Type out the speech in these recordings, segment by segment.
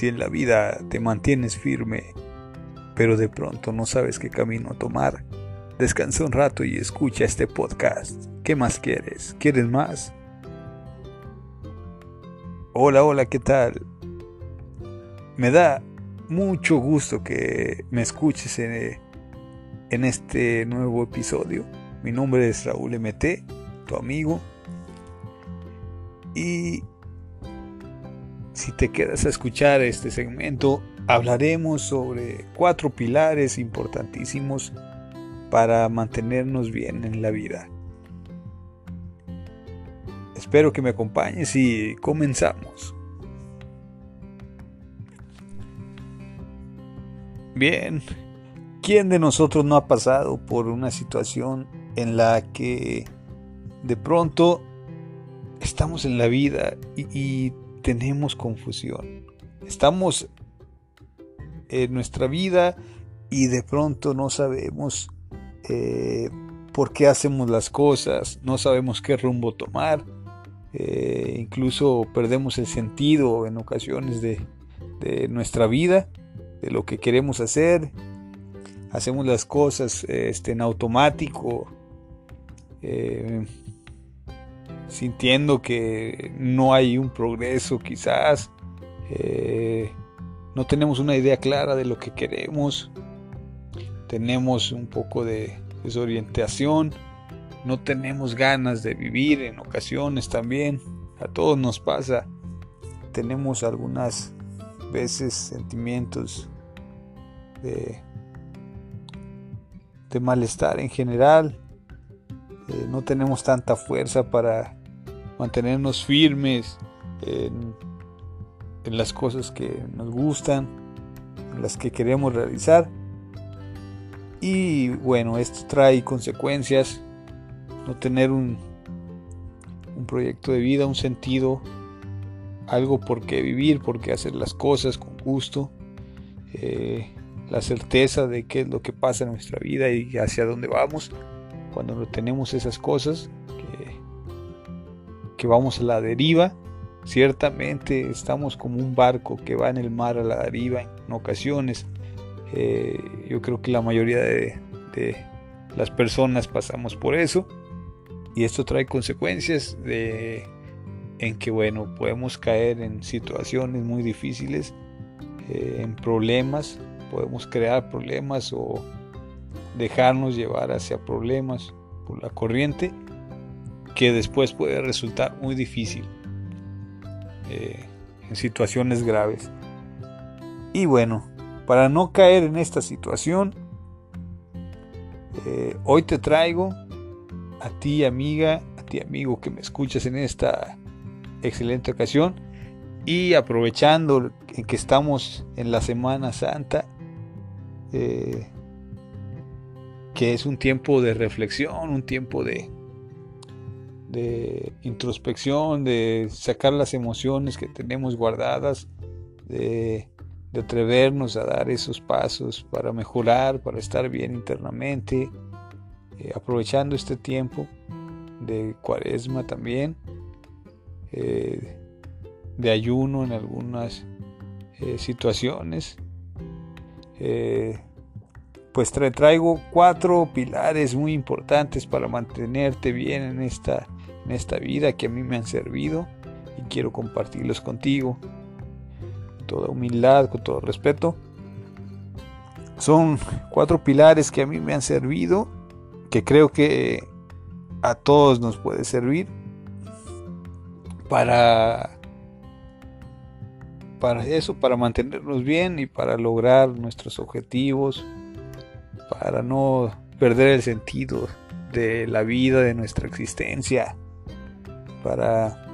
Si en la vida te mantienes firme, pero de pronto no sabes qué camino tomar, descansa un rato y escucha este podcast. ¿Qué más quieres? ¿Quieres más? Hola, hola, ¿qué tal? Me da mucho gusto que me escuches en, este nuevo episodio. Mi nombre es Raúl MT, tu amigo. Y si te quedas a escuchar este segmento, hablaremos sobre cuatro pilares importantísimos para mantenernos bien en la vida. Espero que me acompañes y comenzamos. Bien, ¿quién de nosotros no ha pasado por una situación en la que de pronto estamos en la vida y, tenemos confusión. Estamos en nuestra vida y de pronto no sabemos eh, por qué hacemos las cosas, no sabemos qué rumbo tomar, eh, incluso perdemos el sentido en ocasiones de, nuestra vida, de lo que queremos hacer, hacemos las cosas este, en automático, eh, sintiendo que no hay un progreso quizás, eh, no tenemos una idea clara de lo que queremos, tenemos un poco de desorientación, no tenemos ganas de vivir en ocasiones también, a todos nos pasa, tenemos algunas veces sentimientos de, de malestar en general, eh, no tenemos tanta fuerza para mantenernos firmes en, las cosas que nos gustan, en las que queremos realizar. Y bueno, esto trae consecuencias, no tener un, proyecto de vida, un sentido, algo por qué vivir, por qué hacer las cosas con gusto, eh, la certeza de qué es lo que pasa en nuestra vida y hacia dónde vamos. Cuando no tenemos esas cosas, que vamos a la deriva. Ciertamente estamos como un barco que va en el mar a la deriva en ocasiones. Eh, yo creo que la mayoría de, las personas pasamos por eso. Y esto trae consecuencias de, en que, bueno, podemos caer en situaciones muy difíciles, eh, en problemas, podemos crear problemas o dejarnos llevar hacia problemas por la corriente que después puede resultar muy difícil eh, en situaciones graves. Y bueno, para no caer en esta situación, eh, hoy te traigo a ti amiga, a ti amigo que me escuchas en esta excelente ocasión y aprovechando que estamos en la Semana Santa, eh, que es un tiempo de reflexión, un tiempo de, de introspección, de sacar las emociones que tenemos guardadas, de, atrevernos a dar esos pasos para mejorar, para estar bien internamente, eh, aprovechando este tiempo de cuaresma también, eh, de ayuno en algunas eh, situaciones. pues traigo cuatro pilares muy importantes para mantenerte bien en esta en esta vida que a mí me han servido y quiero compartirlos contigo. Con toda humildad, con todo respeto. Son cuatro pilares que a mí me han servido, que creo que a todos nos puede servir para para eso, para mantenernos bien y para lograr nuestros objetivos, para no perder el sentido de la vida, de nuestra existencia para,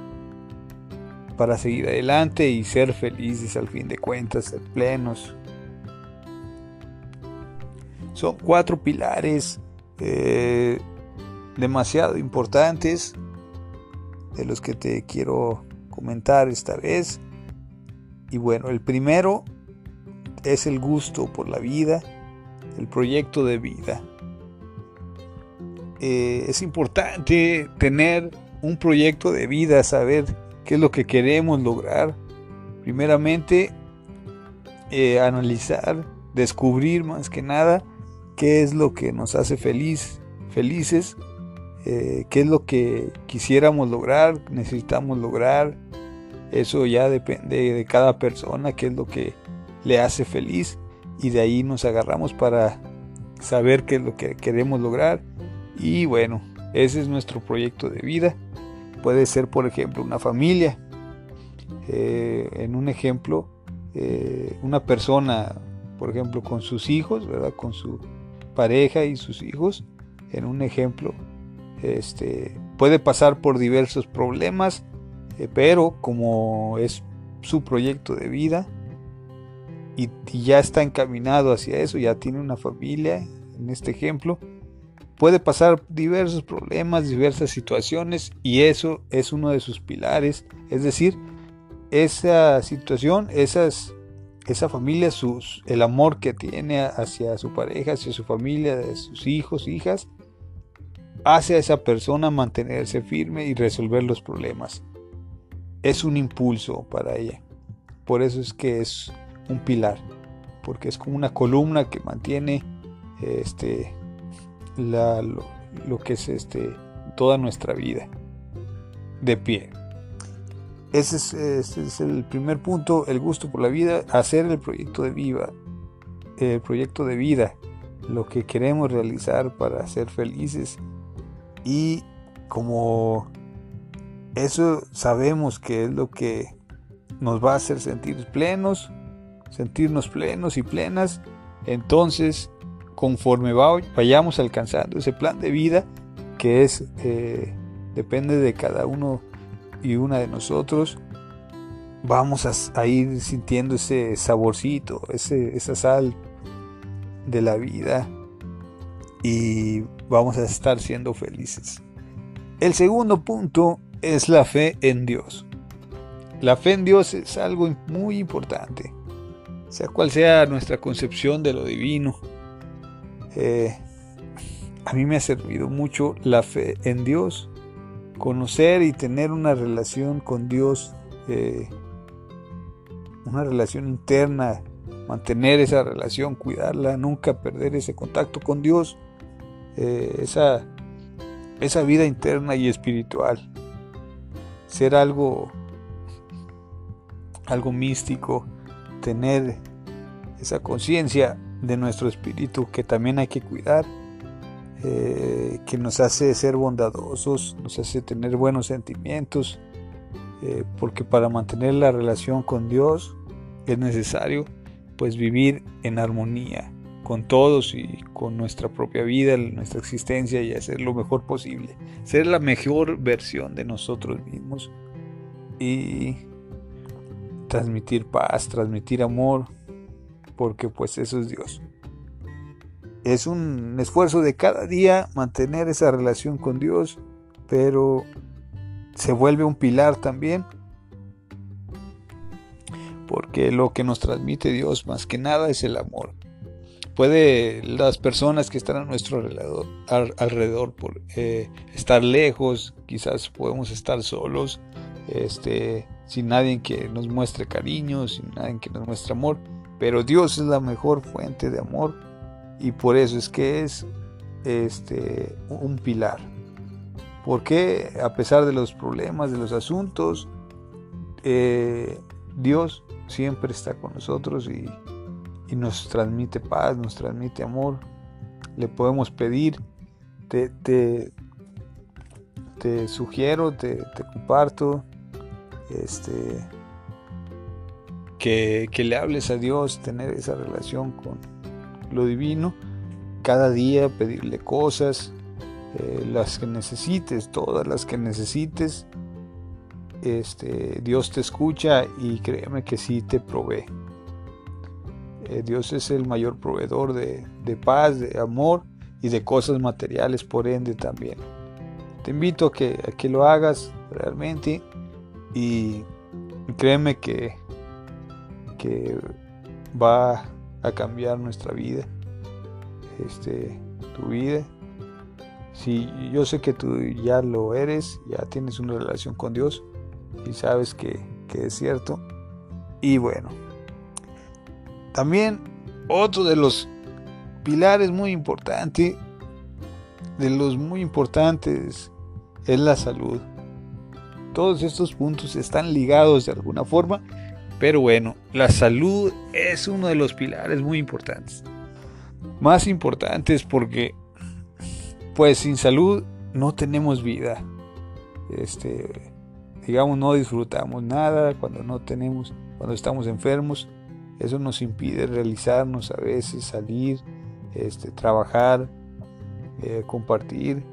para seguir adelante y ser felices al fin de cuentas, ser plenos. Son cuatro pilares eh, demasiado importantes de los que te quiero comentar esta vez. Y bueno, el primero es el gusto por la vida, el proyecto de vida. Eh, es importante tener un proyecto de vida, saber qué es lo que queremos lograr. Primeramente, eh, analizar, descubrir más que nada qué es lo que nos hace feliz, felices, eh, qué es lo que quisiéramos lograr, necesitamos lograr. Eso ya depende de cada persona, qué es lo que le hace feliz y de ahí nos agarramos para saber qué es lo que queremos lograr y bueno, ese es nuestro proyecto de vida. Puede ser, por ejemplo, una familia. Eh, en un ejemplo, eh, una persona, por ejemplo, con sus hijos, ¿verdad? Con su pareja y sus hijos. En un ejemplo, este, puede pasar por diversos problemas, eh, pero como es su proyecto de vida y ya está encaminado hacia eso, ya tiene una familia, en este ejemplo, puede pasar diversos problemas, diversas situaciones y eso es uno de sus pilares. Es decir, esa situación, esas, esa familia, el amor que tiene hacia su pareja, hacia su familia, de sus hijos, hijas, hace a esa persona mantenerse firme y resolver los problemas. Es un impulso para ella. Por eso es que es un pilar, porque es como una columna que mantiene este, lo, que es este, toda nuestra vida de pie. Ese es, el primer punto, el gusto por la vida, hacer el proyecto de vida, el proyecto de vida, lo que queremos realizar para ser felices y como eso sabemos que es lo que nos va a hacer sentir plenos, sentirnos plenos y plenas, entonces conforme vayamos alcanzando ese plan de vida que es eh, depende de cada uno y una de nosotros vamos a, ir sintiendo ese saborcito ese, esa sal de la vida y vamos a estar siendo felices. El segundo punto es la fe en Dios. La fe en Dios es algo muy importante sea cual sea nuestra concepción de lo divino eh, a mí me ha servido mucho la fe en Dios, conocer y tener una relación con Dios, eh, una relación interna, mantener esa relación, cuidarla, nunca perder ese contacto con Dios, eh, esa, esa vida interna y espiritual, ser algo, algo místico, tener esa conciencia de nuestro espíritu que también hay que cuidar, eh, que nos hace ser bondadosos, nos hace tener buenos sentimientos, eh, porque para mantener la relación con Dios es necesario pues vivir en armonía con todos y con nuestra propia vida, nuestra existencia y hacer lo mejor posible, ser la mejor versión de nosotros mismos y transmitir paz, transmitir amor, porque pues eso es Dios. Es un esfuerzo de cada día mantener esa relación con Dios, pero se vuelve un pilar también, porque lo que nos transmite Dios más que nada es el amor. Puede las personas que están a nuestro alrededor, alrededor por eh, estar lejos, quizás podemos estar solos, este, sin nadie que nos muestre cariño, sin nadie que nos muestre amor, pero Dios es la mejor fuente de amor y por eso es que es este, un pilar. Porque a pesar de los problemas, de los asuntos, eh, Dios siempre está con nosotros y, nos transmite paz, nos transmite amor. Le podemos pedir, te, te, sugiero, te, te comparto, este, que, le hables a Dios, tener esa relación con lo divino, cada día pedirle cosas, eh, las que necesites, todas las que necesites, este, Dios te escucha y créeme que sí te provee. Eh, Dios es el mayor proveedor de, paz, de amor y de cosas materiales, por ende también. Te invito a que, a que lo hagas realmente y créeme que que va a cambiar nuestra vida, este, tu vida. Si yo sé que tú ya lo eres, ya tienes una relación con Dios y sabes que, es cierto. Y bueno, también otro de los pilares muy importantes, de los muy importantes, es la salud. Todos estos puntos están ligados de alguna forma, pero bueno, la salud es uno de los pilares muy importantes. Más importantes porque, pues sin salud no tenemos vida. Este, digamos, no disfrutamos nada cuando no tenemos, cuando estamos enfermos. Eso nos impide realizarnos a veces, salir, este, trabajar, eh, compartir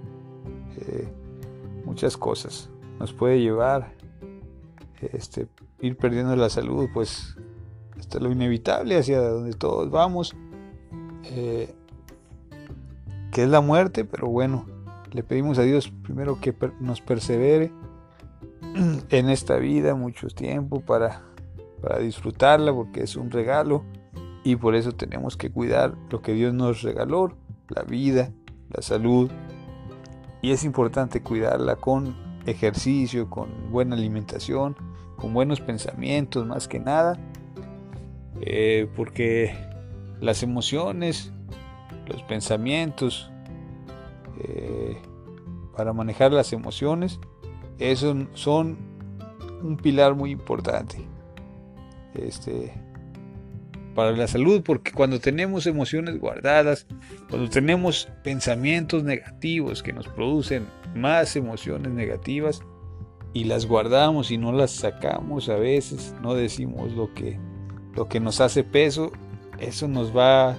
eh, muchas cosas. Nos puede llevar este, ir perdiendo la salud, pues hasta lo inevitable hacia donde todos vamos, eh, que es la muerte, pero bueno, le pedimos a Dios primero que nos persevere en esta vida mucho tiempo para, para disfrutarla, porque es un regalo y por eso tenemos que cuidar lo que Dios nos regaló, la vida, la salud, y es importante cuidarla con ejercicio, con buena alimentación, con buenos pensamientos más que nada, eh, porque las emociones, los pensamientos, eh, para manejar las emociones, esos son un pilar muy importante este, para la salud, porque cuando tenemos emociones guardadas, cuando tenemos pensamientos negativos que nos producen más emociones negativas, y las guardamos y no las sacamos a veces, no decimos lo que, lo que nos hace peso, eso nos va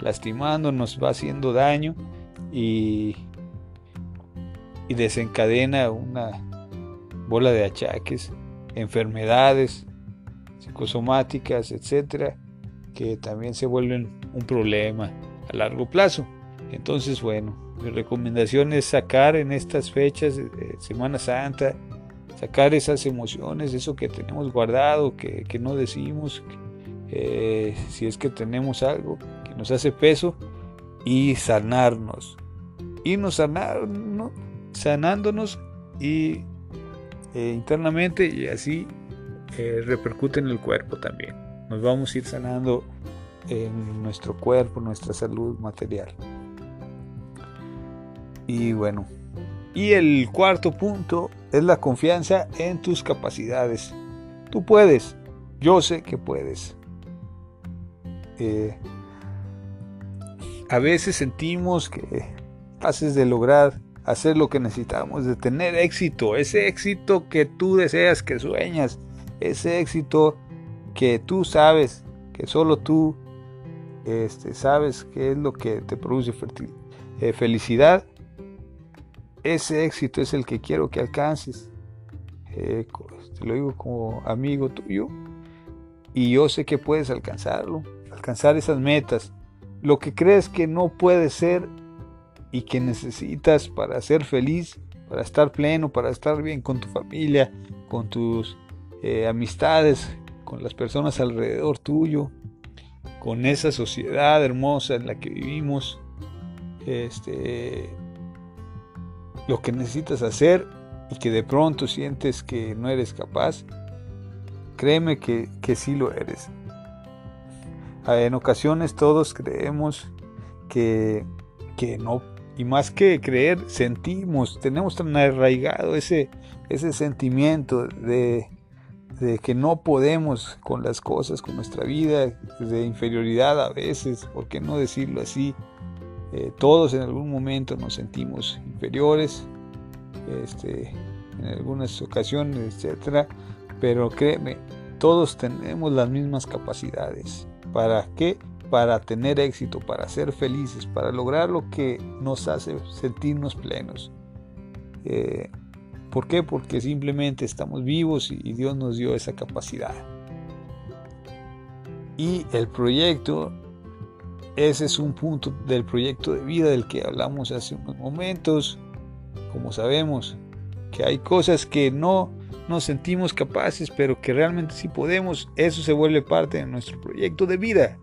lastimando, nos va haciendo daño y, desencadena una bola de achaques, enfermedades psicosomáticas, etcétera, que también se vuelven un problema a largo plazo. Entonces, bueno, mi recomendación es sacar en estas fechas, de Semana Santa, sacar esas emociones, eso que tenemos guardado, que, no decimos, eh, si es que tenemos algo que nos hace peso, y sanarnos. Irnos sanar, sanándonos y eh, internamente y así eh, repercute en el cuerpo también. Nos vamos a ir sanando en nuestro cuerpo, nuestra salud material. Y bueno, y el cuarto punto es la confianza en tus capacidades. Tú puedes, yo sé que puedes. Eh, a veces sentimos que haces de lograr hacer lo que necesitamos, de tener éxito, ese éxito que tú deseas, que sueñas, ese éxito que tú sabes, que solo tú este, sabes qué es lo que te produce eh, felicidad ese éxito es el que quiero que alcances. Eh, te lo digo como amigo tuyo. Y yo sé que puedes alcanzarlo, alcanzar esas metas. Lo que crees que no puede ser y que necesitas para ser feliz, para estar pleno, para estar bien con tu familia, con tus eh, amistades, con las personas alrededor tuyo, con esa sociedad hermosa en la que vivimos. Este, lo que necesitas hacer y que de pronto sientes que no eres capaz, créeme que, que sí lo eres. En ocasiones todos creemos que, que no, y más que creer, sentimos, tenemos tan arraigado ese, ese sentimiento de, de que no podemos con las cosas, con nuestra vida, de inferioridad a veces, ¿por qué no decirlo así? Eh, todos en algún momento nos sentimos inferiores, este, en algunas ocasiones, etcétera, pero créeme, todos tenemos las mismas capacidades. ¿Para qué? Para tener éxito, para ser felices, para lograr lo que nos hace sentirnos plenos. Eh, ¿Por qué? Porque simplemente estamos vivos y Dios nos dio esa capacidad. Y el proyecto ese es un punto del proyecto de vida del que hablamos hace unos momentos. Como sabemos que hay cosas que no nos sentimos capaces, pero que realmente sí podemos, eso se vuelve parte de nuestro proyecto de vida.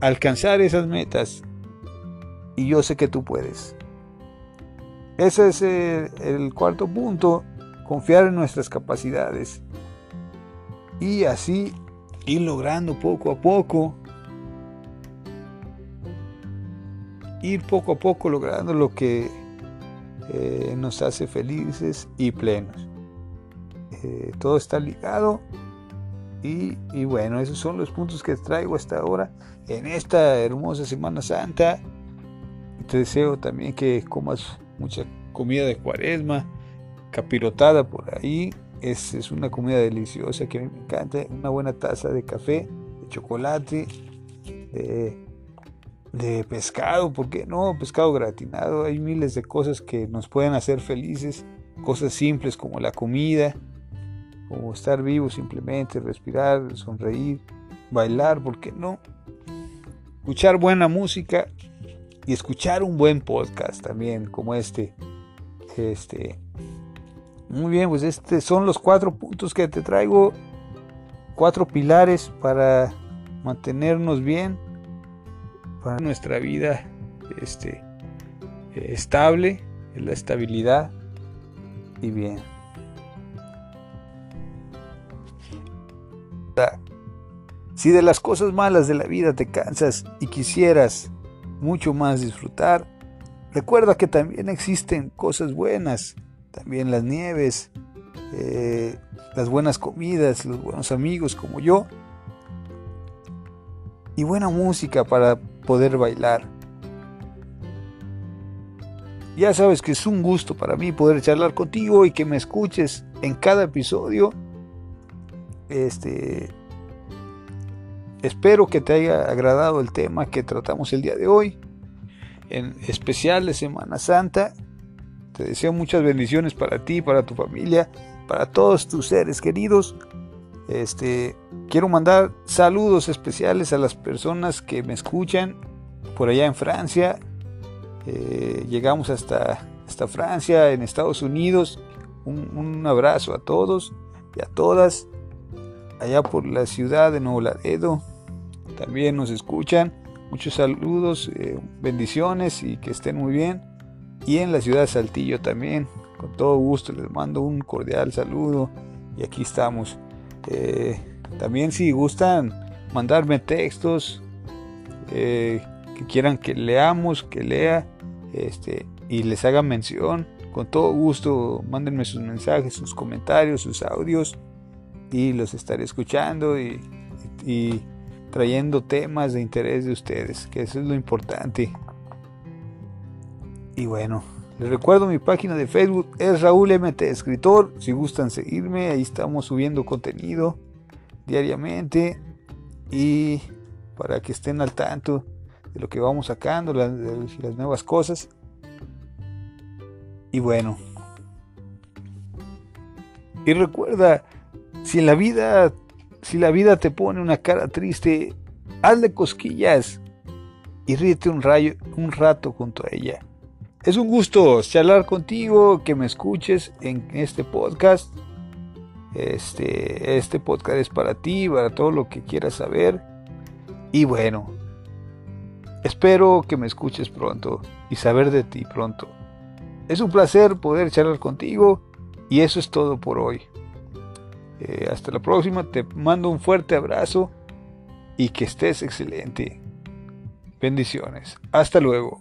Alcanzar esas metas. Y yo sé que tú puedes. Ese es el, cuarto punto, confiar en nuestras capacidades. Y así ir logrando poco a poco ir poco a poco logrando lo que eh, nos hace felices y plenos. Eh, todo está ligado y, bueno, esos son los puntos que traigo hasta ahora en esta hermosa Semana Santa. Te deseo también que comas mucha comida de cuaresma, capirotada por ahí. Es, es una comida deliciosa que a mí me encanta. Una buena taza de café, de chocolate, de de pescado, ¿por qué no? Pescado gratinado, hay miles de cosas que nos pueden hacer felices, cosas simples como la comida, como estar vivo simplemente, respirar, sonreír, bailar, ¿por qué no? Escuchar buena música y escuchar un buen podcast también, como este. Este. Muy bien, pues estos son los cuatro puntos que te traigo, cuatro pilares para mantenernos bien nuestra vida este, estable, la estabilidad y bien. Si de las cosas malas de la vida te cansas y quisieras mucho más disfrutar, recuerda que también existen cosas buenas, también las nieves, eh, las buenas comidas, los buenos amigos como yo, y buena música para poder bailar. Ya sabes que es un gusto para mí poder charlar contigo y que me escuches en cada episodio. Este espero que te haya agradado el tema que tratamos el día de hoy, en especial de Semana Santa. Te deseo muchas bendiciones para ti, para tu familia, para todos tus seres queridos. Este, quiero mandar saludos especiales a las personas que me escuchan por allá en Francia. Eh, llegamos hasta, hasta Francia, en Estados Unidos. Un, abrazo a todos y a todas. Allá por la ciudad de Nuevo Laredo. También nos escuchan. Muchos saludos, eh, bendiciones y que estén muy bien. Y en la ciudad de Saltillo también. Con todo gusto les mando un cordial saludo. Y aquí estamos. Eh, también si gustan mandarme textos eh, que quieran que leamos, que lea este, y les haga mención, con todo gusto mándenme sus mensajes, sus comentarios, sus audios y los estaré escuchando y, y trayendo temas de interés de ustedes, que eso es lo importante. Y bueno, les recuerdo mi página de Facebook es Raúl MT Escritor. Si gustan seguirme, ahí estamos subiendo contenido diariamente y para que estén al tanto de lo que vamos sacando, las, nuevas cosas. Y bueno, y recuerda, si la vida, si la vida te pone una cara triste, hazle cosquillas y ríete un, rayo, un rato junto a ella. Es un gusto charlar contigo, que me escuches en este podcast. Este, este podcast es para ti, para todo lo que quieras saber. Y bueno, espero que me escuches pronto y saber de ti pronto. Es un placer poder charlar contigo y eso es todo por hoy. Eh, hasta la próxima, te mando un fuerte abrazo y que estés excelente. Bendiciones. Hasta luego.